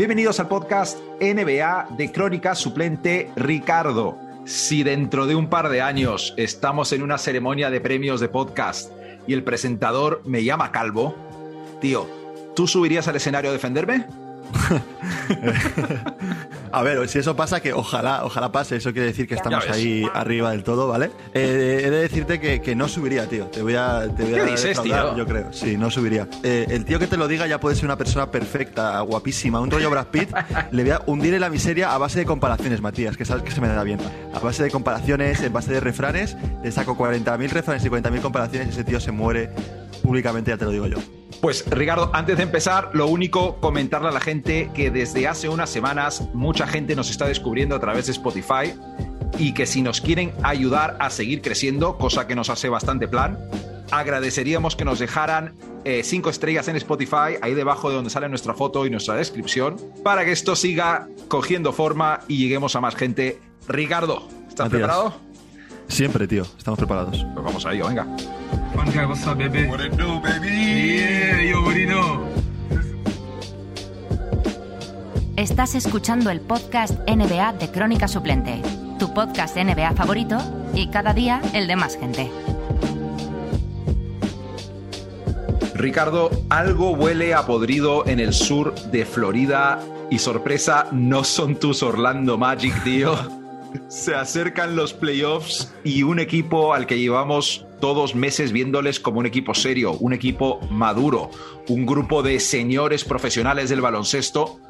Bienvenidos al podcast NBA de Crónica Suplente Ricardo. Si dentro de un par de años estamos en una ceremonia de premios de podcast y el presentador me llama Calvo, tío, ¿tú subirías al escenario a defenderme? a ver, si eso pasa, que ojalá, ojalá pase, eso quiere decir que estamos ahí arriba del todo, ¿vale? Eh, he de decirte que, no subiría, tío. Te voy a, te voy ¿Qué dices, tío? yo creo. Sí, no subiría. Eh, el tío que te lo diga ya puede ser una persona perfecta, guapísima, un rollo Brad Pitt. le voy a hundir en la miseria a base de comparaciones, Matías, que sabes que se me da bien. A base de comparaciones, en base de refranes, le saco 40.000 refranes y 40.000 comparaciones y ese tío se muere públicamente, ya te lo digo yo. Pues Ricardo, antes de empezar, lo único, comentarle a la gente que desde hace unas semanas mucha gente nos está descubriendo a través de Spotify y que si nos quieren ayudar a seguir creciendo, cosa que nos hace bastante plan, agradeceríamos que nos dejaran eh, cinco estrellas en Spotify, ahí debajo de donde sale nuestra foto y nuestra descripción, para que esto siga cogiendo forma y lleguemos a más gente. Ricardo, ¿estás preparado? Siempre, tío, estamos preparados. Pues vamos a ello, venga. Estás escuchando el podcast NBA de Crónica Suplente, tu podcast NBA favorito y cada día el de más gente. Ricardo, algo huele a podrido en el sur de Florida y sorpresa, no son tus Orlando Magic, tío. Se acercan los playoffs y un equipo al que llevamos todos meses viéndoles como un equipo serio, un equipo maduro, un grupo de señores profesionales del baloncesto,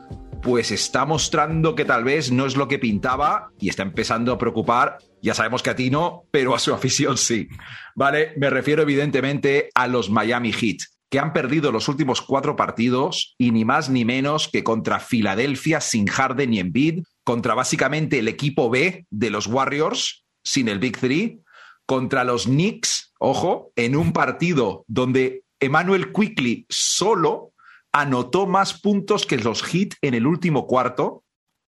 pues está mostrando que tal vez no es lo que pintaba y está empezando a preocupar. Ya sabemos que a ti no, pero a su afición sí. Vale, me refiero evidentemente a los Miami Heat, que han perdido los últimos cuatro partidos y ni más ni menos que contra Filadelfia sin Harden y Embiid, contra básicamente el equipo B de los Warriors sin el Big Three, contra los Knicks, ojo, en un partido donde Emmanuel Quickly solo anotó más puntos que los Heat en el último cuarto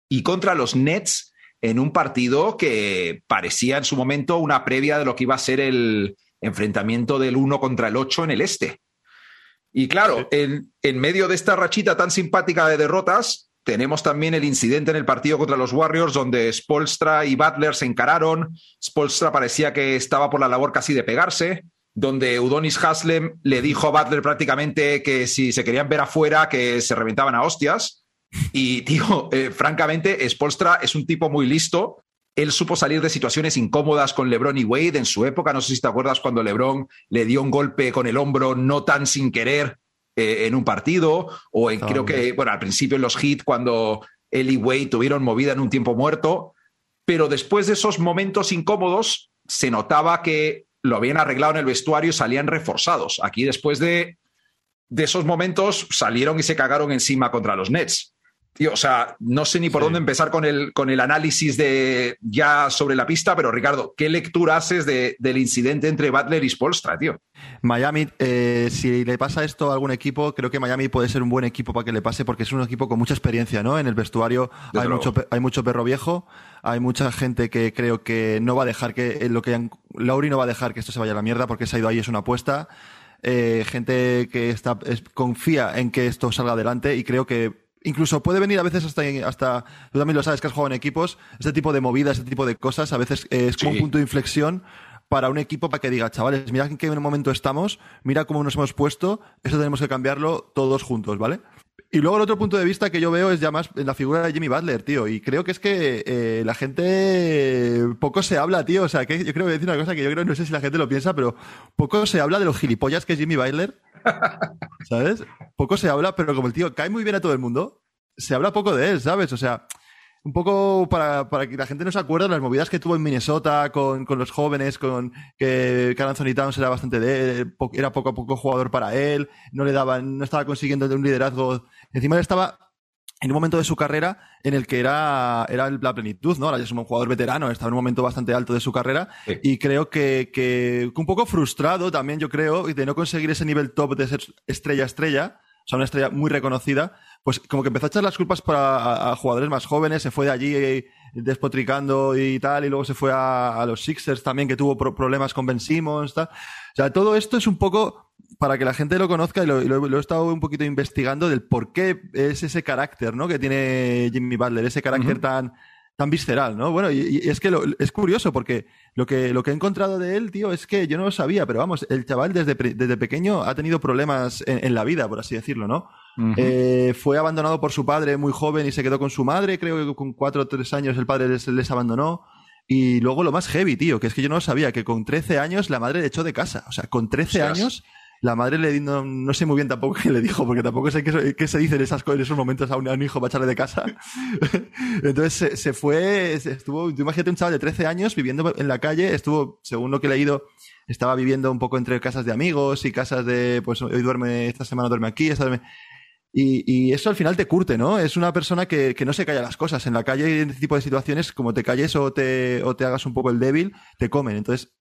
y contra los Nets en un partido que parecía en su momento una previa de lo que iba a ser el enfrentamiento del 1 contra el 8 en el este. Y claro, en, en medio de esta rachita tan simpática de derrotas, tenemos también el incidente en el partido contra los Warriors, donde Spolstra y Butler se encararon. Spolstra parecía que estaba por la labor casi de pegarse, donde Udonis Haslem le dijo a Butler prácticamente que si se querían ver afuera, que se reventaban a hostias. Y, tío, eh, francamente, Spolstra es un tipo muy listo. Él supo salir de situaciones incómodas con LeBron y Wade en su época. No sé si te acuerdas cuando LeBron le dio un golpe con el hombro no tan sin querer eh, en un partido, o en, creo que, bueno, al principio en los hits, cuando él y Wade tuvieron movida en un tiempo muerto, pero después de esos momentos incómodos, se notaba que lo habían arreglado en el vestuario y salían reforzados. Aquí, después de, de esos momentos, salieron y se cagaron encima contra los Nets o sea, no sé ni por dónde empezar con el, con el análisis de ya sobre la pista, pero Ricardo, ¿qué lectura haces del incidente entre Butler y Spolstra, tío? Miami, eh, si le pasa esto a algún equipo, creo que Miami puede ser un buen equipo para que le pase, porque es un equipo con mucha experiencia, ¿no? En el vestuario hay mucho, hay mucho perro viejo, hay mucha gente que creo que no va a dejar que lo que Lauri no va a dejar que esto se vaya a la mierda, porque se ha ido ahí es una apuesta. Eh, gente que está, confía en que esto salga adelante y creo que incluso puede venir a veces hasta, hasta, tú también lo sabes que has jugado en equipos, este tipo de movidas, este tipo de cosas, a veces es como un punto de inflexión para un equipo para que diga, chavales, mira en qué momento estamos, mira cómo nos hemos puesto, eso tenemos que cambiarlo todos juntos, ¿vale? Y luego el otro punto de vista que yo veo es ya más en la figura de Jimmy Butler, tío. Y creo que es que eh, la gente poco se habla, tío. O sea, que yo creo que decir una cosa que yo creo, no sé si la gente lo piensa, pero poco se habla de los gilipollas que es Jimmy Butler ¿Sabes? Poco se habla, pero como el tío cae muy bien a todo el mundo, se habla poco de él, ¿sabes? O sea, un poco para, que la gente no se acuerde de las movidas que tuvo en Minnesota con, los jóvenes, con que Carl Anthony Towns era bastante de él, era poco a poco jugador para él, no le daban, no estaba consiguiendo un liderazgo. Encima él estaba en un momento de su carrera en el que era, era la plenitud, ¿no? Ahora ya es un jugador veterano, estaba en un momento bastante alto de su carrera y creo que, que, un poco frustrado también, yo creo, de no conseguir ese nivel top de ser estrella estrella, o sea, una estrella muy reconocida, pues como que empezó a echar las culpas para a, jugadores más jóvenes, se fue de allí despotricando y tal, y luego se fue a, los Sixers también, que tuvo problemas con Ben Simmons, tal. O sea, todo esto es un poco para que la gente lo conozca y lo, lo, he estado un poquito investigando del por qué es ese carácter, ¿no? Que tiene Jimmy Butler, ese carácter tan, tan visceral, ¿no? Bueno, y, es que es curioso porque lo que, lo que he encontrado de él, tío, es que yo no lo sabía, pero vamos, el chaval desde, desde pequeño ha tenido problemas en, la vida, por así decirlo, ¿no? Eh, fue abandonado por su padre muy joven y se quedó con su madre, creo que con cuatro o tres años el padre les, les abandonó. Y luego lo más heavy, tío, que es que yo no lo sabía, que con 13 años la madre le echó de casa. O sea, con 13 años la madre le no, no sé muy bien tampoco qué le dijo, porque tampoco sé qué, qué se dice en, esas, en esos momentos a un, hijo para echarle de casa. Entonces se, fue, estuvo, imagínate un chaval de 13 años viviendo en la calle, estuvo, según lo que he leído, estaba viviendo un poco entre casas de amigos y casas de, pues hoy duerme, esta semana duerme aquí, esta duerme... Y, y, eso al final te curte, ¿no? Es una persona que, que, no se calla las cosas. En la calle, en este tipo de situaciones, como te calles o te, o te hagas un poco el débil, te comen. Entonces,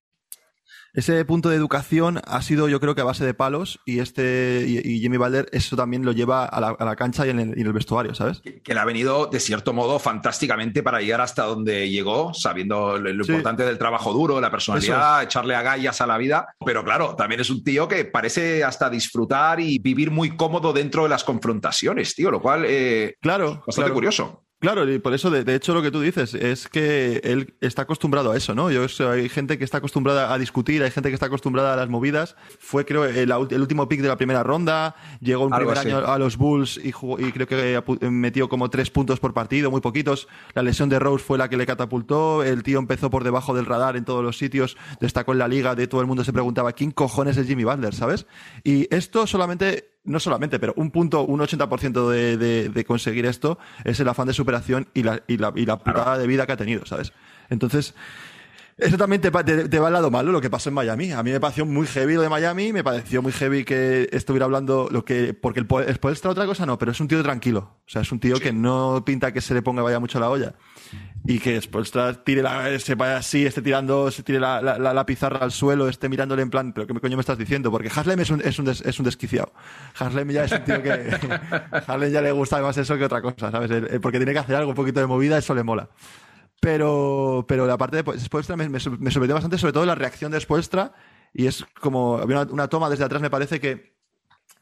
ese punto de educación ha sido, yo creo que a base de palos y este y, Jimmy Balder eso también lo lleva a la, cancha y en, el, vestuario, ¿sabes? Que, le ha venido de cierto modo fantásticamente para llegar hasta donde llegó, sabiendo lo, importante del trabajo duro, la personalidad, echarle agallas a la vida. Pero claro, también es un tío que parece hasta disfrutar y vivir muy cómodo dentro de las confrontaciones, tío, lo cual eh, claro, bastante curioso. Claro, y por eso, de, hecho, lo que tú dices es que él está acostumbrado a eso, ¿no? Yo hay gente que está acostumbrada a discutir, hay gente que está acostumbrada a las movidas. Fue, creo, el, último pick de la primera ronda, llegó un primer año a los Bulls y, y creo que metió como tres puntos por partido, muy poquitos. La lesión de Rose fue la que le catapultó. El tío empezó por debajo del radar en todos los sitios, destacó en la liga, de todo el mundo se preguntaba quién cojones es Jimmy Butler, ¿sabes? Y esto solamente no solamente, pero un punto, un 80% de, de, de, conseguir esto es el afán de superación y la, y la, y la putada de vida que ha tenido, ¿sabes? Entonces, eso también te, te, va al lado malo lo que pasó en Miami. A mí me pareció muy heavy lo de Miami, me pareció muy heavy que estuviera hablando lo que. Porque el, el otra cosa no, pero es un tío tranquilo. O sea, es un tío que no pinta que se le ponga vaya mucho la olla. Y que después tire la, se vaya así, esté tirando, se tire la, la, la, pizarra al suelo, esté mirándole en plan, pero ¿qué coño me estás diciendo? Porque Haslem es un, es un, es un desquiciado. Haslem ya es un tío que. Haslem ya le gusta más eso que otra cosa, ¿sabes? Porque tiene que hacer algo, un poquito de movida, eso le mola. Pero, pero la parte de Spoelstra me, me, sorprendió bastante, sobre todo la reacción de Spoelstra. Y es como, había una, toma desde atrás, me parece que,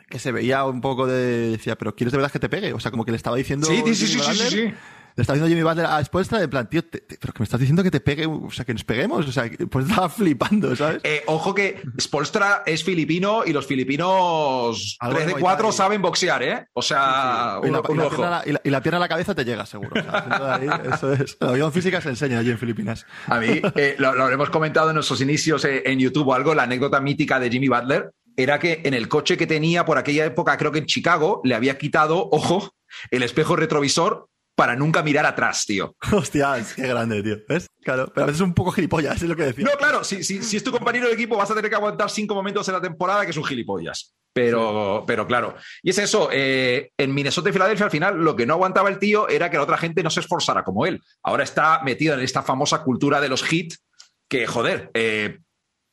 que se veía un poco de, decía, pero ¿quieres de verdad que te pegue? O sea, como que le estaba diciendo. Sí, sí, sí, sí, sí, le está diciendo Jimmy Butler a Spoelstra de plan, tío, pero que me estás diciendo que te pegue, o sea, que nos peguemos, o sea, pues estaba flipando, ¿sabes? Eh, ojo que Spolstra es filipino y los filipinos 3 de 4 saben boxear, ¿eh? O sea, y, la, pierna a la cabeza te llega, seguro. O sea, ahí, eso es. La avión física se enseña allí en Filipinas. A mí, eh, lo, lo, hemos comentado en nuestros inicios eh, en YouTube o algo, la anécdota mítica de Jimmy Butler era que en el coche que tenía por aquella época, creo que en Chicago, le había quitado, ojo, el espejo retrovisor para nunca mirar atrás, tío. Hostia, qué grande, tío. ¿Ves? Claro, pero a veces es un poco gilipollas, es lo que decía. No, claro, si, si, si, es tu compañero de equipo vas a tener que aguantar cinco momentos en la temporada que es un gilipollas. Pero, pero claro. Y es eso, eh, en Minnesota y Filadelfia al final lo que no aguantaba el tío era que la otra gente no se esforzara como él. Ahora está metido en esta famosa cultura de los hits que, joder, eh,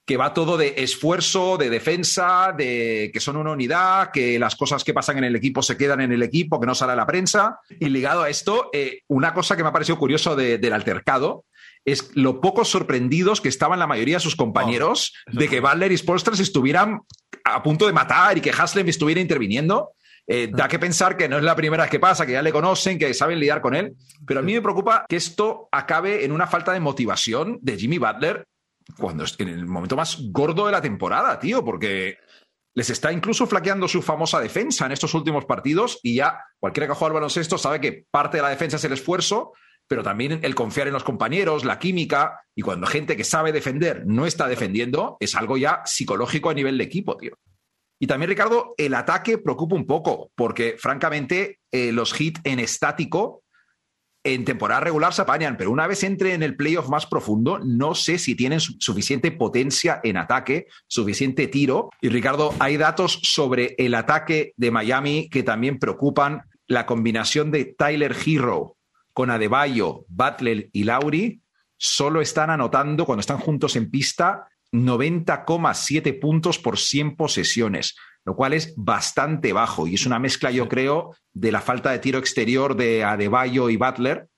que va todo de esfuerzo, de defensa, de que son una unidad, que las cosas que pasan en el equipo se quedan en el equipo, que no sale a la prensa. Y ligado a esto, eh, una cosa que me ha parecido curioso del altercado es lo poco sorprendidos que estaban la mayoría de sus compañeros oh, de que Butler y Spolstras estuvieran a punto de matar y que Haslem estuviera interviniendo. Eh, da que pensar que no es la primera vez que pasa, que ya le conocen, que saben lidiar con él, pero a mí me preocupa que esto acabe en una falta de motivación de Jimmy Butler cuando en el momento más gordo de la temporada, tío, porque les está incluso flaqueando su famosa defensa en estos últimos partidos y ya cualquiera que juega al baloncesto sabe que parte de la defensa es el esfuerzo, pero también el confiar en los compañeros, la química, y cuando gente que sabe defender no está defendiendo, es algo ya psicológico a nivel de equipo, tío. Y también, Ricardo, el ataque preocupa un poco, porque francamente eh, los hits en estático en temporada regular se apañan, pero una vez entre en el playoff más profundo, no sé si tienen suficiente potencia en ataque, suficiente tiro. Y Ricardo, hay datos sobre el ataque de Miami que también preocupan. La combinación de Tyler Hero con Adebayo, Butler y Lauri solo están anotando cuando están juntos en pista 90,7 puntos por 100 posesiones lo cual es bastante bajo y es una mezcla, yo creo, de la falta de tiro exterior de Adebayo y Butler.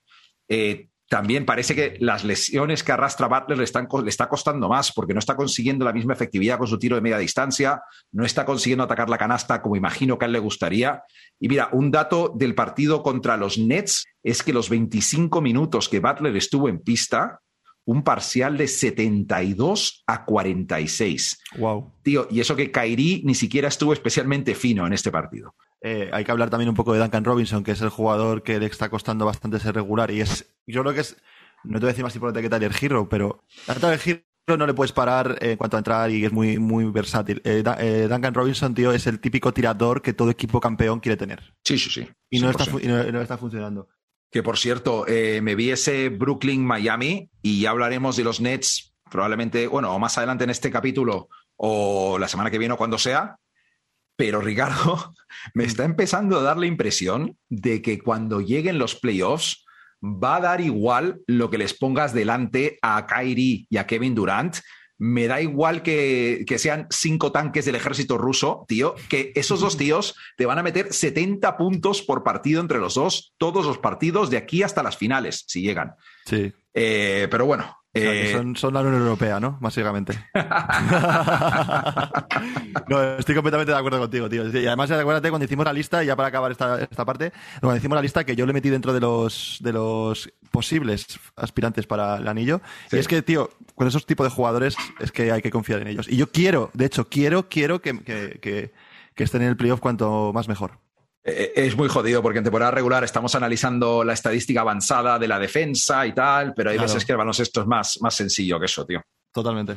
Eh, también parece que las lesiones que arrastra Butler le, están, le está costando más porque no está consiguiendo la misma efectividad con su tiro de media distancia, no está consiguiendo atacar la canasta como imagino que a él le gustaría. Y mira, un dato del partido contra los Nets es que los 25 minutos que Butler estuvo en pista, un parcial de 72 a 46. Wow. Tío, y eso que Kairi ni siquiera estuvo especialmente fino en este partido. Eh, hay que hablar también un poco de Duncan Robinson, que es el jugador que le está costando bastante ser regular. Y es, yo creo que es, no te voy a decir más importante que Tyler Hero, pero a Tyler Hero no le puedes parar en cuanto a entrar y es muy, muy versátil. Eh, eh, Duncan Robinson, tío, es el típico tirador que todo equipo campeón quiere tener. Sí, sí, sí. Y no, está, y no, está, funcionando. Que por cierto, me vi ese Brooklyn-Miami y ya hablaremos de los Nets probablemente, bueno, o más adelante en este capítulo o la semana que viene o cuando sea, pero Ricardo, me está empezando a dar la impresión de que cuando lleguen los playoffs va a dar igual lo que les pongas delante a Kyrie y a Kevin Durant. Me da igual que, que, sean cinco tanques del ejército ruso, tío, que esos dos tíos te van a meter 70 puntos por partido entre los dos, todos los partidos de aquí hasta las finales, si llegan. Sí. Eh, pero bueno, eh, son, la Unión Europea, ¿no? Básicamente. no, estoy completamente de acuerdo contigo, tío. Y además, acuérdate, cuando hicimos la lista, ya para acabar esta, esta parte, cuando hicimos la lista, que yo le metí dentro de los, de los posibles aspirantes para el anillo. Y es que, tío, con esos tipos de jugadores es que hay que confiar en ellos. Y yo quiero, de hecho, quiero, quiero que, que estén en el playoff cuanto más mejor. Eh, es muy jodido porque en temporada regular estamos analizando la estadística avanzada de la defensa y tal, pero hay veces que el baloncesto es más, más sencillo que eso, tío. Totalmente.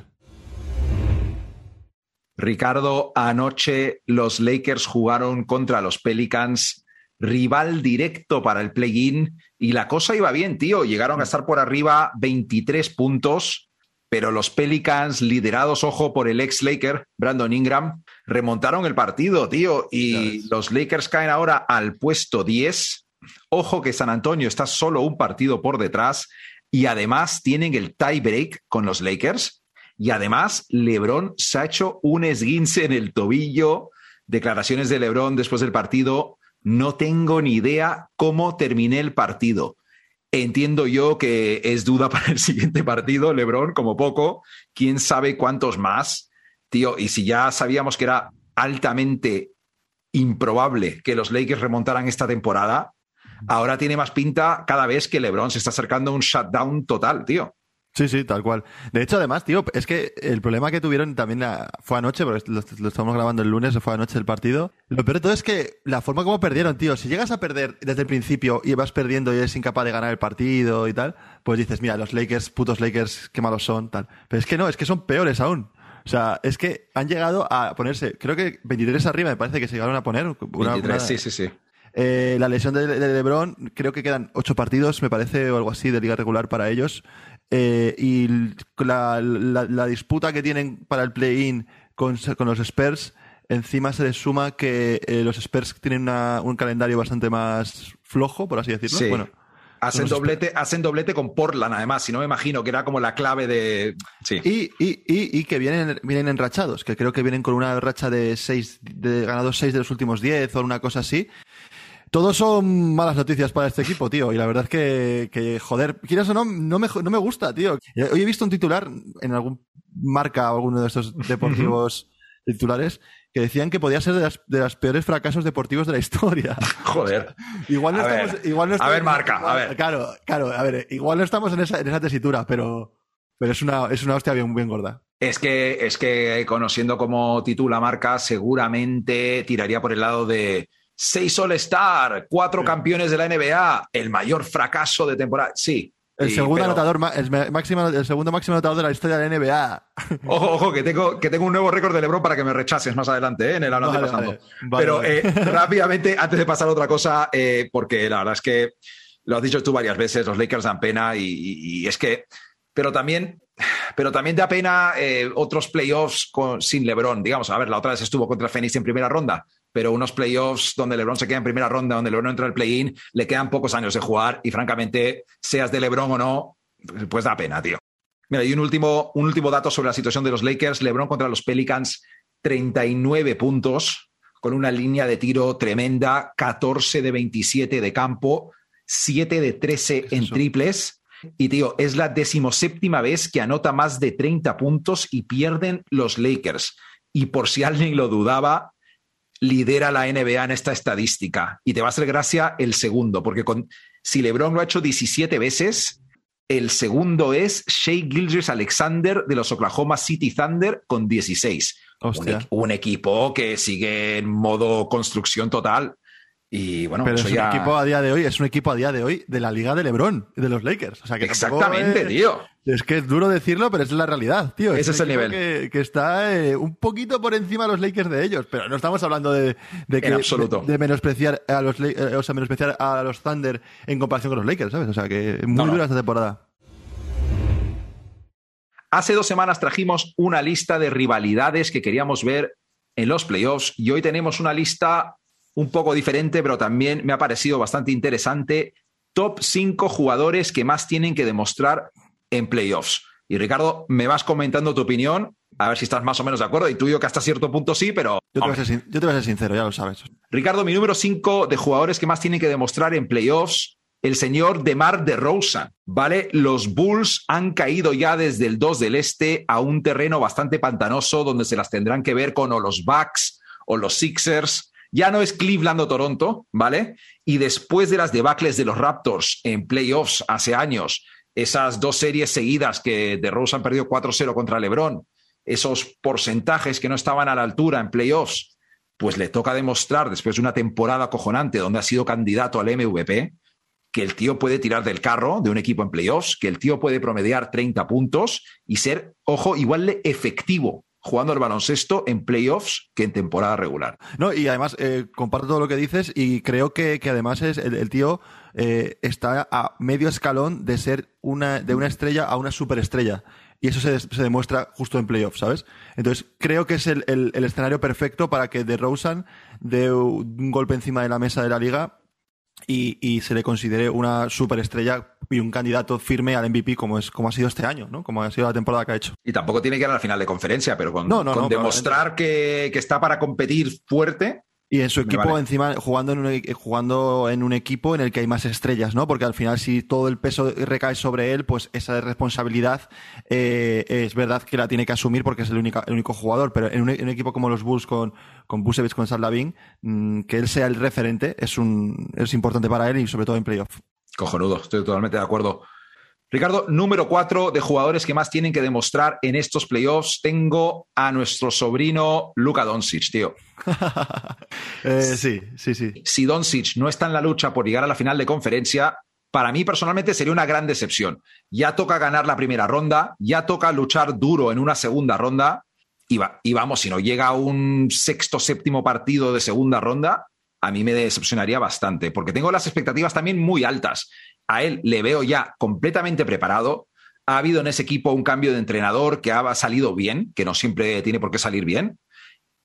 Ricardo, anoche los Lakers jugaron contra los Pelicans, rival directo para el play-in, y la cosa iba bien, tío. Llegaron a estar por arriba 23 puntos pero los Pelicans, liderados, ojo, por el ex Laker, Brandon Ingram, remontaron el partido, tío, y los Lakers caen ahora al puesto 10. Ojo que San Antonio está solo un partido por detrás y además tienen el tie break con los Lakers. Y además, LeBron se ha hecho un esguince en el tobillo. Declaraciones de LeBron después del partido. No tengo ni idea cómo terminé el partido. Entiendo yo que es duda para el siguiente partido, Lebron, como poco. Quién sabe cuántos más, tío. Y si ya sabíamos que era altamente improbable que los Lakers remontaran esta temporada, ahora tiene más pinta cada vez que LeBron se está acercando a un shutdown total, tío. Sí, sí, tal cual. De hecho, además, tío, es que el problema que tuvieron también fue anoche, porque lo, estamos grabando el lunes, fue anoche el partido. Lo peor de todo es que la forma como perdieron, tío, si llegas a perder desde el principio y vas perdiendo y eres incapaz de ganar el partido y tal, pues dices, mira, los Lakers, putos Lakers, qué malos son, tal. Pero es que no, es que son peores aún. O sea, es que han llegado a ponerse, creo que 23 arriba me parece que se llegaron a poner. 23, sí, sí, sí. Eh, la lesión de, de, LeBron, creo que quedan ocho partidos, me parece, o algo así, de liga regular para ellos. Eh, y la, la, disputa que tienen para el play-in con, con, los Spurs, encima se les suma que eh, los Spurs tienen un calendario bastante más flojo, por así decirlo. Sí. Bueno, Hacen doblete, hacen doblete con Portland, además, si no me imagino que era como la clave de. Sí. Y, y, y, y, que vienen, vienen enrachados, que creo que vienen con una racha de seis, de ganados seis de los últimos diez o una cosa así. Todos son malas noticias para este equipo, tío. Y la verdad es que, que joder, quieras o no, no me, no me gusta, tío. Hoy he visto un titular en algún marca o alguno de estos deportivos titulares que decían que podía ser de las, de los peores fracasos deportivos de la historia. Joder. igual no estamos, igual no estamos, A ver, marca, a ver. Claro, claro, a ver, igual no estamos en esa, en esa tesitura, pero, pero es una, es una hostia bien, bien gorda. Es que, es que conociendo cómo titula marca, seguramente tiraría por el lado de seis All-Star, cuatro campeones de la NBA, el mayor fracaso de temporada. Sí. El segundo anotador, el, máximo, el segundo máximo anotador de la historia de la NBA. Ojo, ojo, que tengo, que tengo un nuevo récord de LeBron para que me rechaces más adelante, ¿eh? en el hablando pasando. Pero eh, rápidamente, antes de pasar a otra cosa, eh, porque la verdad es que lo has dicho tú varias veces, los Lakers dan pena y, es que, pero también, pero también da pena otros playoffs con, sin LeBron. Digamos, a ver, la otra vez estuvo contra Phoenix en primera ronda pero unos playoffs donde LeBron se queda en primera ronda, donde LeBron entra al play-in, le quedan pocos años de jugar y francamente, seas de LeBron o no, pues da pena, tío. Mira, y un último, un último dato sobre la situación de los Lakers. LeBron contra los Pelicans, 39 puntos, con una línea de tiro tremenda, 14 de 27 de campo, 7 de 13 en triples. Y tío, es la decimoséptima vez que anota más de 30 puntos y pierden los Lakers. Y por si alguien lo dudaba, lidera la NBA en esta estadística. Y te va a hacer gracia el segundo, porque con, si LeBron lo ha hecho 17 veces, el segundo es Shea Gilgis Alexander de los Oklahoma City Thunder con 16. Un, un, equipo que sigue en modo construcción total. Y bueno, pero es un equipo a día de hoy, es un equipo a día de hoy de la liga de LeBron, de los Lakers. O sea, que Exactamente, tío. Es que es duro decirlo, pero es la realidad, tío. Ese es, el nivel. Que, está eh, un poquito por encima de los Lakers de ellos, pero no estamos hablando de, que, en absoluto. De, menospreciar a los eh, o sea, menospreciar a los Thunder en comparación con los Lakers, ¿sabes? O sea, que muy dura esta temporada. Hace dos semanas trajimos una lista de rivalidades que queríamos ver en los playoffs y hoy tenemos una lista un poco diferente, pero también me ha parecido bastante interesante. Top 5 jugadores que más tienen que demostrar en playoffs. Y Ricardo, me vas comentando tu opinión, a ver si estás más o menos de acuerdo. Y tú yo que hasta cierto punto sí, pero. Yo te, voy a ser, yo te voy a ser sincero, ya lo sabes. Ricardo, mi número 5 de jugadores que más tienen que demostrar en playoffs el señor Demar de Rosa, ¿vale? Los Bulls han caído ya desde el 2 del Este a un terreno bastante pantanoso donde se las tendrán que ver con o los Bucks o los Sixers ya no es Cleveland o Toronto, ¿vale? Y después de las debacles de los Raptors en playoffs hace años, esas dos series seguidas que de Rose han perdido 4-0 contra LeBron, esos porcentajes que no estaban a la altura en playoffs, pues le toca demostrar después de una temporada acojonante donde ha sido candidato al MVP, que el tío puede tirar del carro de un equipo en playoffs, que el tío puede promediar 30 puntos y ser, ojo, igual de efectivo jugando el baloncesto en playoffs que en temporada regular. No, y además eh, comparto todo lo que dices y creo que, además es el, tío eh, está a medio escalón de ser una, de una estrella a una superestrella. Y eso se, se demuestra justo en playoffs, ¿sabes? Entonces, creo que es el, el, escenario perfecto para que DeRozan dé un golpe encima de la mesa de la liga y, se le considere una superestrella y un candidato firme al MVP como es como ha sido este año, ¿no? Como ha sido la temporada que ha hecho. Y tampoco tiene que ir a la final de conferencia, pero con, demostrar que, que, está para competir fuerte, y en su equipo, encima, jugando en, un, jugando en un equipo en el que hay más estrellas, ¿no? Porque al final, si todo el peso recae sobre él, pues esa responsabilidad eh, es verdad que la tiene que asumir porque es el único, el único jugador. Pero en un, equipo como los Bulls con, con Busevich, con Sarlavin, mm, que él sea el referente es, un, es importante para él y sobre todo en playoff. Cojonudo, estoy totalmente de acuerdo. Ricardo, número cuatro de jugadores que más tienen que demostrar en estos playoffs. Tengo a nuestro sobrino Luka Doncic, tío. Eh, sí, sí, sí. Si Doncic no está en la lucha por llegar a la final de conferencia, para mí personalmente sería una gran decepción. Ya toca ganar la primera ronda, ya toca luchar duro en una segunda ronda. Y, y vamos, si no llega a un sexto, séptimo partido de segunda ronda, a mí me decepcionaría bastante, porque tengo las expectativas también muy altas a él le veo ya completamente preparado. Ha habido en ese equipo un cambio de entrenador que ha salido bien, que no siempre tiene por qué salir bien.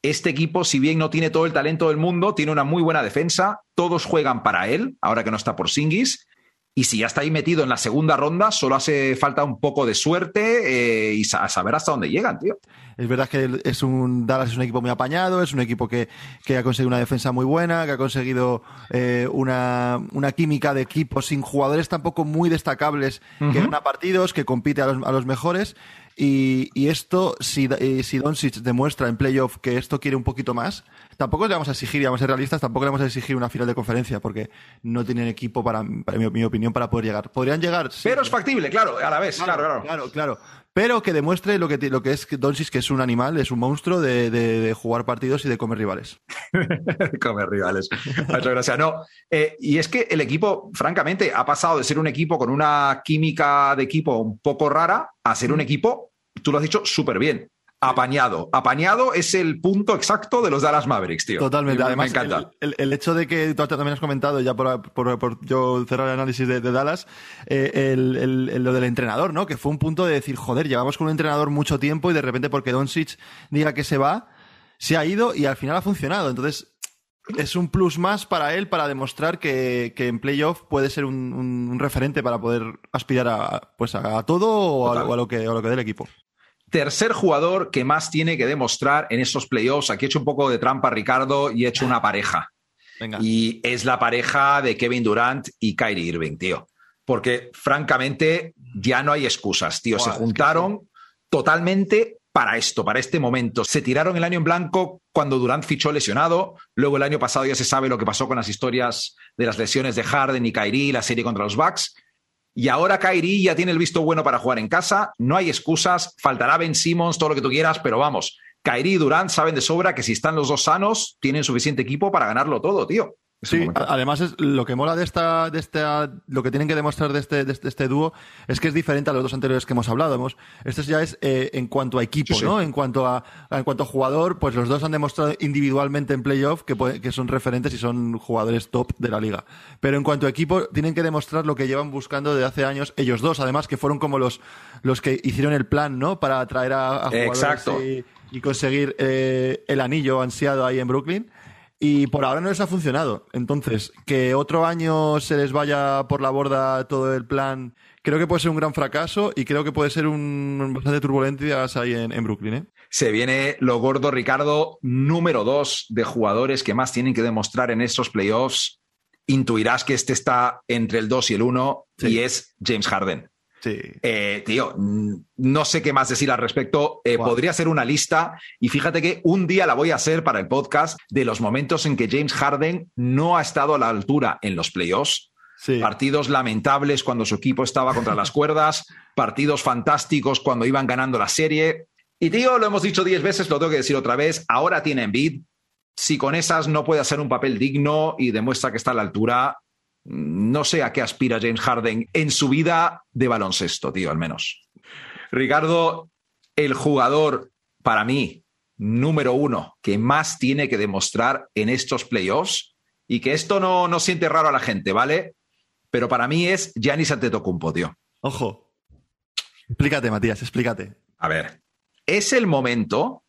Este equipo, si bien no tiene todo el talento del mundo, tiene una muy buena defensa. Todos juegan para él, ahora que no está por Singis. Y si ya está ahí metido en la segunda ronda, solo hace falta un poco de suerte eh, y saber hasta dónde llegan, tío. Es verdad que es un Dallas es un equipo muy apañado, es un equipo que, ha conseguido una defensa muy buena, que ha conseguido eh, una, química de equipo sin jugadores tampoco muy destacables que gana partidos, que compite a los, a los mejores. Y, esto, si, eh, si Doncic demuestra en playoff que esto quiere un poquito más, tampoco le vamos a exigir, y vamos a ser realistas, tampoco le vamos a exigir una final de conferencia, porque no tienen equipo, para, mi, opinión, para poder llegar. ¿Podrían llegar? Pero es factible, claro, a la vez, claro, claro. Claro, claro pero que demuestre lo que, lo que es Doncic, que es un animal, es un monstruo de, jugar partidos y de comer rivales. comer rivales. Muchas gracias. No, eh, y es que el equipo, francamente, ha pasado de ser un equipo con una química de equipo un poco rara a ser un equipo, tú lo has dicho, súper bien. Apañado. Apañado es el punto exacto de los Dallas Mavericks, tío. Totalmente. Además, me encanta. El, hecho de que tú también has comentado, ya por, yo cerrar el análisis de, Dallas, eh, lo del entrenador, ¿no? Que fue un punto de decir, joder, llevamos con un entrenador mucho tiempo y de repente porque Doncic diga que se va, se ha ido y al final ha funcionado. Entonces, es un plus más para él para demostrar que, en playoff puede ser un, referente para poder aspirar a, pues a, todo o a, lo que, a lo que dé el equipo tercer jugador que más tiene que demostrar en estos playoffs. Aquí he hecho un poco de trampa, Ricardo, y he hecho una pareja. Y es la pareja de Kevin Durant y Kyrie Irving, tío. porque francamente ya no hay excusas, tío. Se juntaron totalmente para esto, para este momento. Se tiraron el año en blanco cuando Durant fichó lesionado. Luego el año pasado ya se sabe lo que pasó con las historias de las lesiones de Harden y Kyrie, la serie contra los Bucks. Y ahora Kyrie ya tiene el visto bueno para jugar en casa. No hay excusas. Faltará Ben Simmons, todo lo que tú quieras, pero vamos. Kyrie y Durant saben de sobra que si están los dos sanos, tienen suficiente equipo para ganarlo todo, tío. Sí, además es lo que mola de esta, de esta, lo que tienen que demostrar de este, de este, este, dúo es que es diferente a los dos anteriores que hemos hablado. este ya es eh, en cuanto a equipo, ¿no? En cuanto a, en cuanto a jugador, pues los dos han demostrado individualmente en playoff que, que son referentes y son jugadores top de la liga. Pero en cuanto a equipo, tienen que demostrar lo que llevan buscando desde hace años ellos dos, además que fueron como los, los que hicieron el plan, ¿no? Para atraer a, jugadores Y, y, conseguir eh, el anillo ansiado ahí en Brooklyn. Y por ahora no les ha funcionado. Entonces, que otro año se les vaya por la borda todo el plan, creo que puede ser un gran fracaso y creo que puede ser un bastante turbulencias ahí en, en Brooklyn. ¿eh? Se viene lo gordo, Ricardo, número dos de jugadores que más tienen que demostrar en estos playoffs. Intuirás que este está entre el 2 y el 1 y es James Harden. Sí. Eh, tío, no sé qué más decir al respecto. Eh, podría ser una lista y fíjate que un día la voy a hacer para el podcast de los momentos en que James Harden no ha estado a la altura en los playoffs. Partidos lamentables cuando su equipo estaba contra las cuerdas, partidos fantásticos cuando iban ganando la serie. Y tío, lo hemos dicho diez veces, lo tengo que decir otra vez, ahora tiene Embiid. Si con esas no puede hacer un papel digno y demuestra que está a la altura, no sé a qué aspira James Harden en su vida de baloncesto, tío, al menos. Ricardo, el jugador para mí número uno que más tiene que demostrar en estos playoffs y que esto no, no siente raro a la gente, ¿vale? Pero para mí es Giannis Antetokounmpo, tío. Ojo. Explícate, Matías, explícate. A ver, es el momento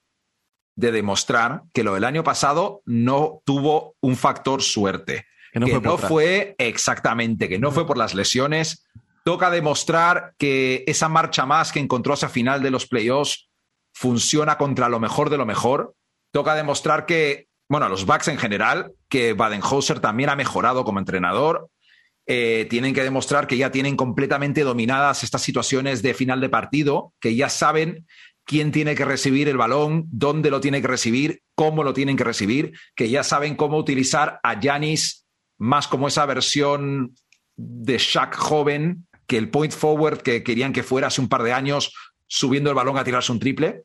de demostrar que lo del año pasado no tuvo un factor suerte. Que no, fue, exactamente, que no fue por las lesiones. Toca demostrar que esa marcha más que encontró hacia final de los playoffs funciona contra lo mejor de lo mejor. Toca demostrar que, bueno, los Bucks en general, que Badenhauser también ha mejorado como entrenador. Eh, tienen que demostrar que ya tienen completamente dominadas estas situaciones de final de partido, que ya saben quién tiene que recibir el balón, dónde lo tiene que recibir, cómo lo tienen que recibir, que ya saben cómo utilizar a Yanis más como esa versión de Shaq joven que el point forward que querían que fuera hace un par de años subiendo el balón a tirarse un triple.